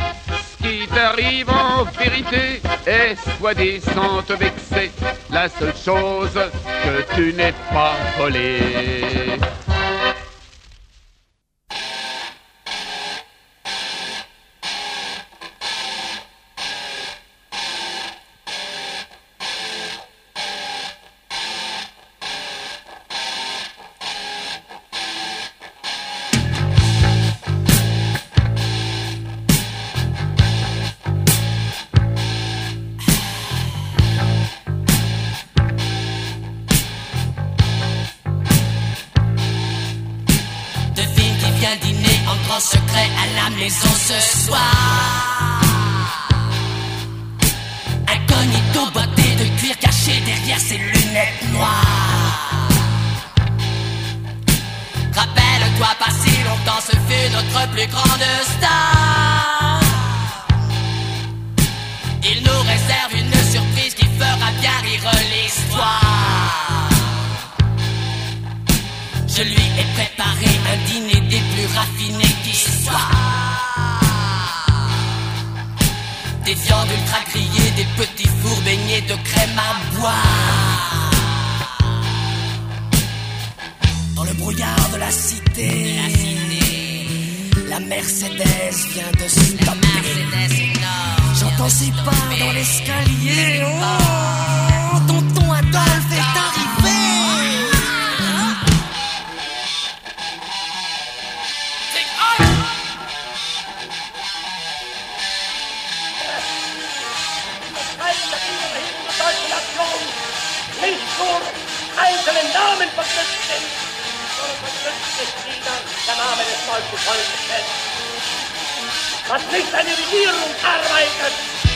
Qui t'arrive en vérité est soi-disant te vexer. La seule chose que tu n'es pas volé. Plus grande star. Il nous réserve une surprise qui fera bien rire l'histoire. Je lui ai préparé un dîner des plus raffinés qui soit. Des viandes ultra grillées, des petits fours baignés de crème à boire. Dans le brouillard de la cité, Mercedes vient de stopper. J'entends ses pas dans l'escalier. Oh, tonton Adolphe est arrivé. Namen verknüpft sind, geschütztes Gliedern der Name des Volkes heute fest. Was nicht eine Regierung arbeitet,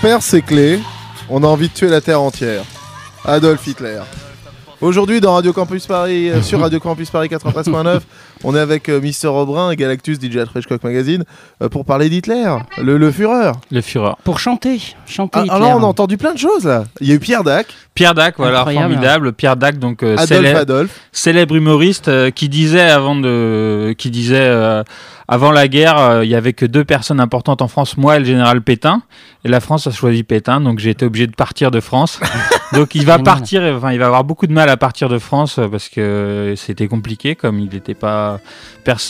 perd ses clés, on a envie de tuer la Terre entière. Adolf Hitler. Aujourd'hui dans Radio Campus Paris, euh, sur Radio Campus Paris 93.9, on est avec euh, Mister Aubrin et Galactus DJ Hitchcock Magazine euh, pour parler d'Hitler, le, le Führer. Le Führer. Pour chanter, chanter Ah, Hitler. alors on a entendu plein de choses là. Il y a eu Pierre Dac. Pierre Dac, voilà, Incroyable. formidable. Pierre Dac, donc euh, Adolphe célèbre, Adolphe. célèbre humoriste euh, qui disait avant de, qui disait euh, avant la guerre, euh, il y avait que deux personnes importantes en France, moi et le général Pétain. Et la France a choisi Pétain, donc j'ai été obligé de partir de France. [LAUGHS] donc il va partir, enfin il va avoir beaucoup de mal à partir de France euh, parce que c'était compliqué, comme il n'était pas,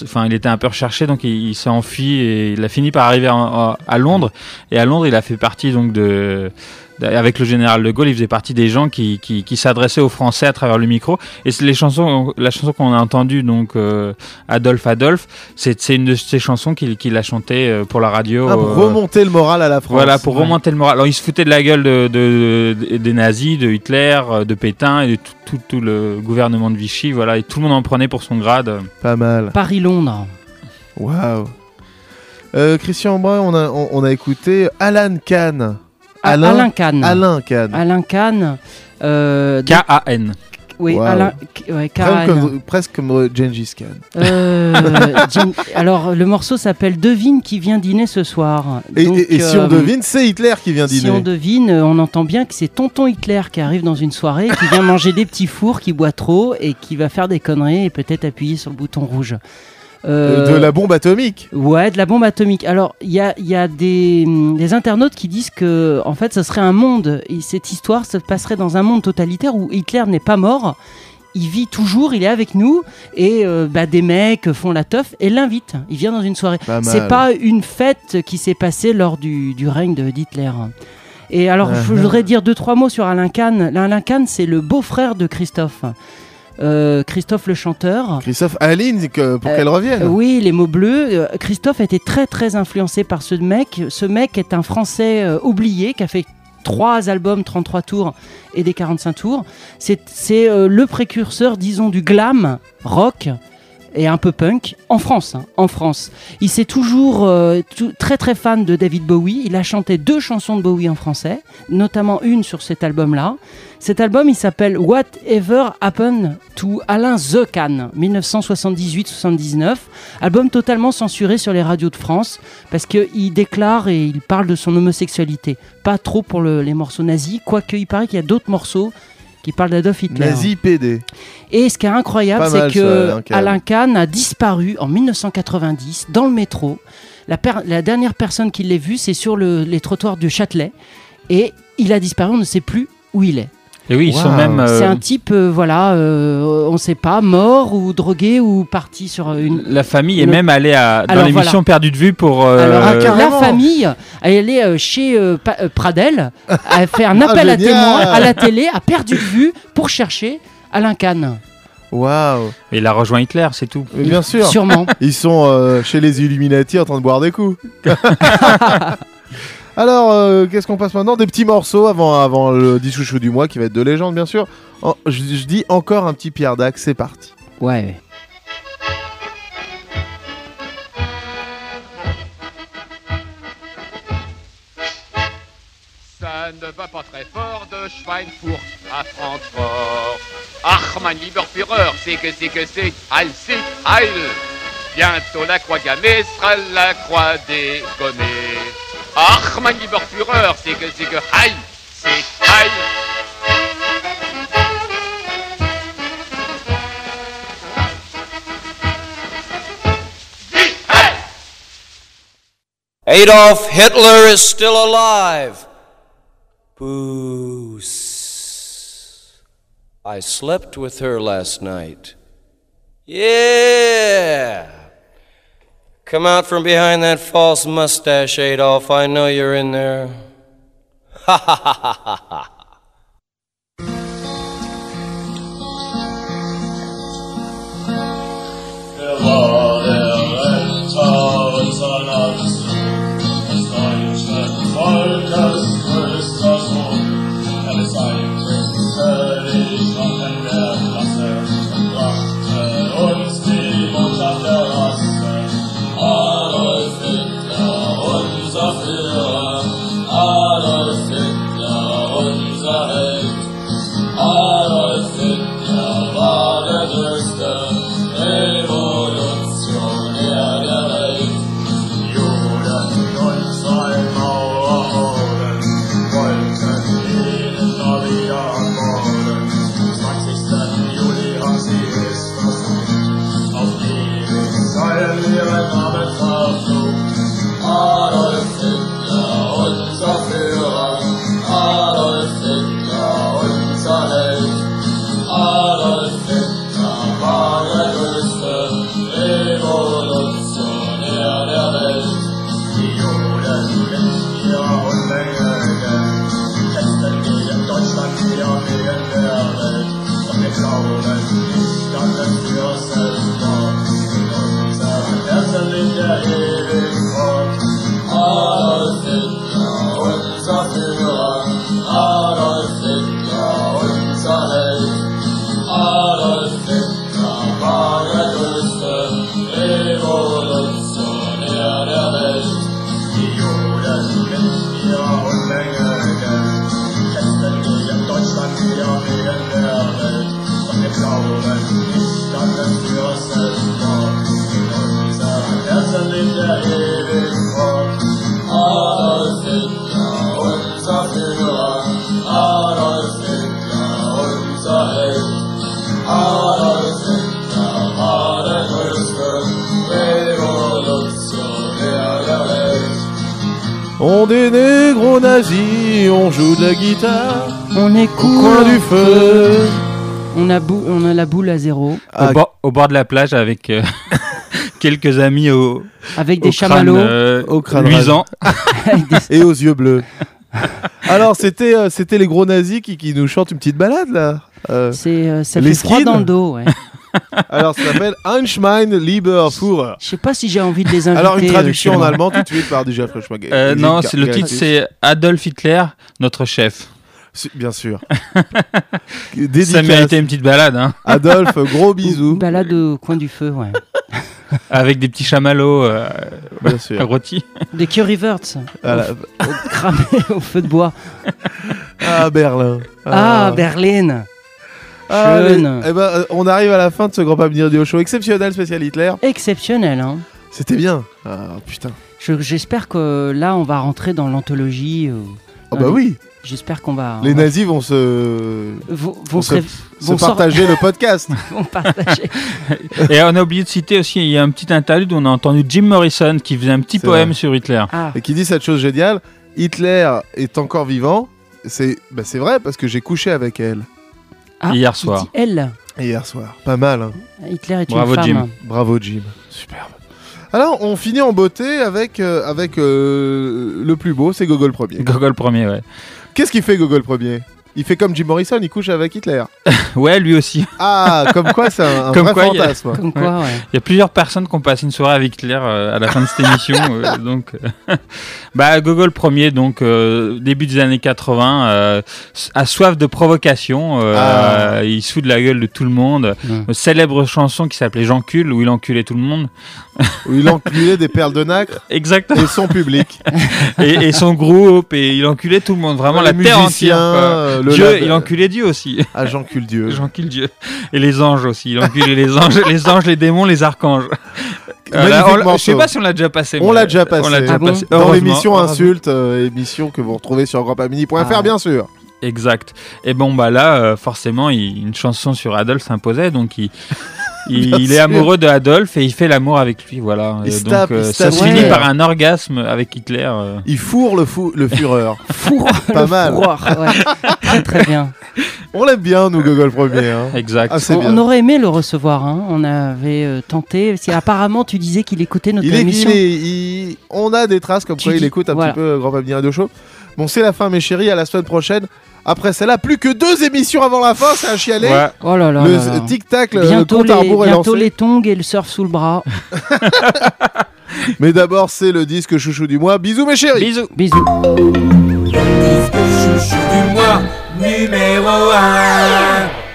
enfin il était un peu recherché, donc il, s'est enfui et il a fini par arriver en- à Londres. Et à Londres, il a fait partie donc de avec le général de Gaulle, il faisait partie des gens qui, qui, qui s'adressaient aux Français à travers le micro. Et c'est les chansons, la chanson qu'on a entendue, donc euh, Adolphe Adolphe, c'est c'est une de ces chansons qu'il qu'il a chantée euh, pour la radio. Ah, pour euh, remonter le moral à la France. Voilà, pour Ouais. remonter le moral. Alors, il se foutait de la gueule de, de- de- des nazis, de Hitler, de Pétain et de tout, tout, tout le gouvernement de Vichy. Voilà, et tout le monde en prenait pour son grade. Pas mal. Paris-Londres. Waouh. Christian Brun, on a, on, on a écouté Alan Kahn. Ah, Alain Kahn. Alain Kahn. Alain Kahn. euh, K-A-N. Oui, Waouh. Alain. ouais, Presque comme, presque comme euh, Gengis Khan. Euh, [LAUGHS] alors, le morceau s'appelle Devine qui vient dîner ce soir. Et, Donc, et- et si euh, on devine, c'est Hitler qui vient Si dîner. on devine, on entend bien que c'est tonton Hitler qui arrive dans une soirée, qui vient manger des petits fours, qui boit trop et qui va faire des conneries et peut-être appuyer sur le bouton rouge. Euh, De la bombe atomique. Ouais, de la bombe atomique. Alors, il y a, y a des, hum, des internautes qui disent que, en fait, ce serait un monde, et cette histoire se passerait dans un monde totalitaire où Hitler n'est pas mort. Il vit toujours, il est avec nous, et euh, bah, des mecs font la teuf et l'invitent. Il vient dans une soirée. C'est pas une fête qui s'est passée lors du, du règne de- d'Hitler. Et alors, je Uh-huh. voudrais dire deux, trois mots sur Alain Kahn. Alain Kahn, c'est le beau-frère de Christophe. Euh, Christophe le chanteur. Christophe Aline, que- pour Euh, qu'elle revienne. Oui, les mots bleus. Euh, Christophe a été très très influencé par ce mec. Ce mec est un Français euh, oublié qui a fait trois albums, 33 tours et des 45 tours. C'est c'est, le précurseur, disons, du glam rock et un peu punk en France. hein, en France, il s'est toujours euh, très très fan de David Bowie. Il a chanté deux chansons de Bowie en français, notamment une sur cet album-là. Cet album, il s'appelle Whatever Happened to Alain The Can, 1978-79. Album totalement censuré sur les radios de France parce qu'il déclare et il parle de son homosexualité. Pas trop pour le- les morceaux nazis, quoique il paraît qu'il y a d'autres morceaux qui parle d'Adolf Hitler. Nazi PD. Et ce qui est incroyable, c'est ça, que Alain Kahn. Alain Kahn a disparu en 1990 dans le métro. La, dernière personne qui l'ait vu, c'est sur le- les trottoirs du Châtelet. Et il a disparu, on ne sait plus où il est. Et oui, ils sont Wow. même. euh, C'est un type, euh, voilà, euh, on ne sait pas, mort ou drogué ou parti sur une. La famille est même allée à, dans l'émission voilà. Perdue de vue pour. euh, Alors, Ah, la famille, elle est euh, chez euh, Pa- euh, Pradel, [LAUGHS] a fait un Ah, appel à génial. témoins à la télé, a perdu de vue pour chercher Alain Kahn. Waouh. Il a rejoint Hitler, c'est tout. Mais Bien sûr. Sûrement. Ils sont euh, chez les Illuminati en train de boire des coups. [LAUGHS] Alors, euh, qu'est-ce qu'on passe maintenant? Des petits morceaux avant, avant le 10 chouchou du mois qui va être de légende, bien sûr. En- je, je dis encore un petit Pierre Dac, c'est parti. Ouais. Ça ne va pas très fort de Schweinfurt à Francfort. Ach, mein lieber Führer, c'est que c'est que c'est Heil, c'est Heil. Bientôt la croix gammée sera la croix dégommée. Ach, mein lieber Führer. Adolf Hitler is still alive. Boos. I slept with her last night. Yeah. Come out from behind that false mustache, Adolf. I know you're in there. Ha ha ha ha ha à zéro. Ah, au, bord, au bord de la plage avec euh, [LAUGHS] quelques amis au, Avec des au crâne, chamallows. euh, Au crâne luisant. [LAUGHS] Et aux yeux bleus. [LAUGHS] Alors, c'était euh, c'était les gros nazis qui, qui nous chantent une petite balade, là. Euh, C'est, euh, ça les fait froid dans le dos. Ouais. Alors, ça s'appelle Einschmein Lieber Führer. Je sais pas si j'ai envie de les inviter. Alors, une traduction en allemand tout de suite par déjà Frischmager. Euh, non, c'est le titre c'est Adolf Hitler, notre chef. Bien sûr. [LAUGHS] Ça méritait une petite balade, hein. Adolphe, gros bisous. Balade au coin du feu, ouais. [LAUGHS] Avec des petits chamallows euh, Bien sûr. [LAUGHS] rôtis. Des curry verts. Voilà. Au, au- cramés au feu de bois. Ah, Berlin. Ah, Berlin. Ah, Schön. mais- eh ben, euh, on arrive à la fin de ce Grand Pamir Radio Show exceptionnel spécial Hitler. Exceptionnel, hein. C'était bien. Ah, putain. Je- J'espère que là, on va rentrer dans l'anthologie, euh, Ah bah oui. J'espère qu'on va. Les on va- nazis vont se. Vont- vont vont se, partager le [LAUGHS] podcast. vont partager. [LAUGHS] Et on a oublié de citer aussi, il y a un petit interlude où on a entendu Jim Morrison qui faisait un petit poème vrai. sur Hitler. Ah. Et qui dit cette chose géniale Hitler est encore vivant. C'est bah, c'est vrai parce que j'ai couché avec elle. Ah, Hier soir. Elle. Hier soir. Pas mal. hein. Hitler est Bravo, une Jim. femme. Bravo Jim. Superbe. Alors on finit en beauté avec, euh, avec euh, le plus beau, c'est Gogol premier. Gogol premier, ouais. Qu'est-ce qu'il fait Gogol premier? Il fait comme Jim Morrison, il couche avec Hitler. [LAUGHS] Ouais, lui aussi. Ah, comme quoi [LAUGHS] c'est un, un Comme vrai quoi, il y a- fantasme. Comme quoi, ouais. Il y a plusieurs personnes qui ont passé une soirée avec Hitler euh, à la fin de cette émission. [LAUGHS] euh, donc, euh, bah, Gogol premier, donc euh, début des années 80, euh, a soif de provocation. euh, Ah. Il soude la gueule de tout le monde. Une célèbre chanson qui s'appelait J'encule, où il enculait tout le monde. Où il enculait des perles de nacre Exactement. et son public. et, et son groupe, et il enculait tout le monde. Vraiment Les la terre musiciens, entière. quoi. Le Dieu, lab- il enculait Dieu aussi. Ah, j'encule Dieu. [LAUGHS] J'encule Dieu. Et les anges aussi. Il enculait les anges, les anges, les démons, les archanges. [LAUGHS] Euh, là, on je sais pas si on l'a déjà passé. On l'a déjà passé. On l'a déjà Ah bon. Dans l'émission. Insulte, euh, émission que vous retrouvez sur grandpamini.fr, Ah. bien sûr. Exact. Et bon, bah là, euh, forcément, il- une chanson sur Adolphe s'imposait, donc il, il, est amoureux de Adolphe et il fait l'amour avec lui, voilà. Il se donc tape, il euh, se ça tape se ouais. finit par un orgasme avec Hitler. euh. Il fourre le, fou, le fureur. [LAUGHS] Four. Pas le mal. ouais. très très bien. On l'aime bien, nous, Gogol premier. hein. Exact. Ah, c'est On, bien. on aurait aimé le recevoir. hein. On avait euh, tenté. Si apparemment tu disais qu'il écoutait notre Il est, émission. il est- il- on a des traces comme Tu quoi il dis- écoute un voilà. petit peu euh, Grand Pamini Radio Show. Bon, c'est la fin, mes chéris. À la semaine prochaine. Après celle-là, plus que deux émissions avant la fin, c'est un chialer. Ouais. Oh là là. Le tic-tac, le, le Bientôt, compte à les, rebours est bientôt lancé. les tongs et le surf sous le bras. [LAUGHS] Mais d'abord, c'est le disque chouchou du mois. Bisous, mes chéris. Bisous. Bisous. Chouchou du mois, numéro 1.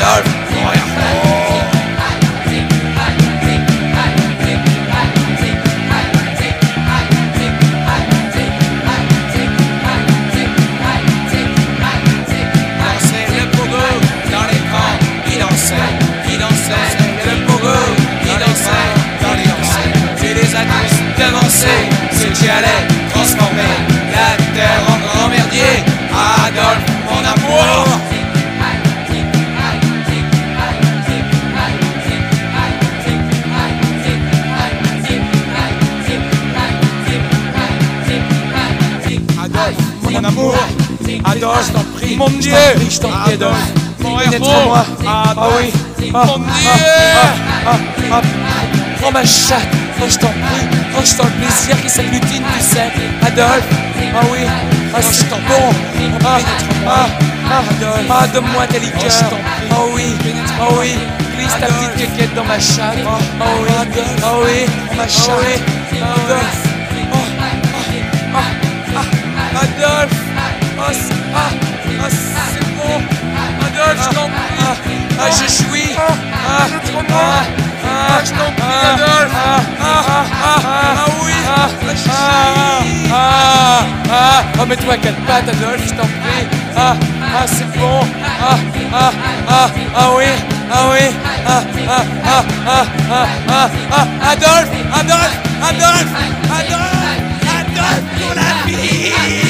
Adolphe, Adolphe, mon héros, ah, ah oui, ah, mon Dieu, ah, ah, ah, prends ma chatte, oh, je t'en prie, oh, je t'en le plaisir qui s'agglutine, tu sais, Adolphe, ah oui, ah, c'est bon, ah, ah, ah, ah, donne-moi tes liqueurs, ah oui, ah oui, glisse ta petite quéquette dans ma chatte, ah oui, ah oui, ma chatte, Adolphe, oh, ah, ah, Adolphe. Ah, ah, ah, c'est bon je t'en prie Ah, je jouis Ah, ah, ah, je t'en prie, Adolphe Ah, ah, ah, ah, oui Ah, ah, ah, ah, ah, mets-toi à quatre pattes, Adolphe, je t'en prie Ah, ah, c'est bon Ah, ah, ah, ah, oui Ah, oui Ah, ah, ah, ah, ah, ah, ah, Adolphe Adolphe Adolphe Adolphe Adolphe pour la vie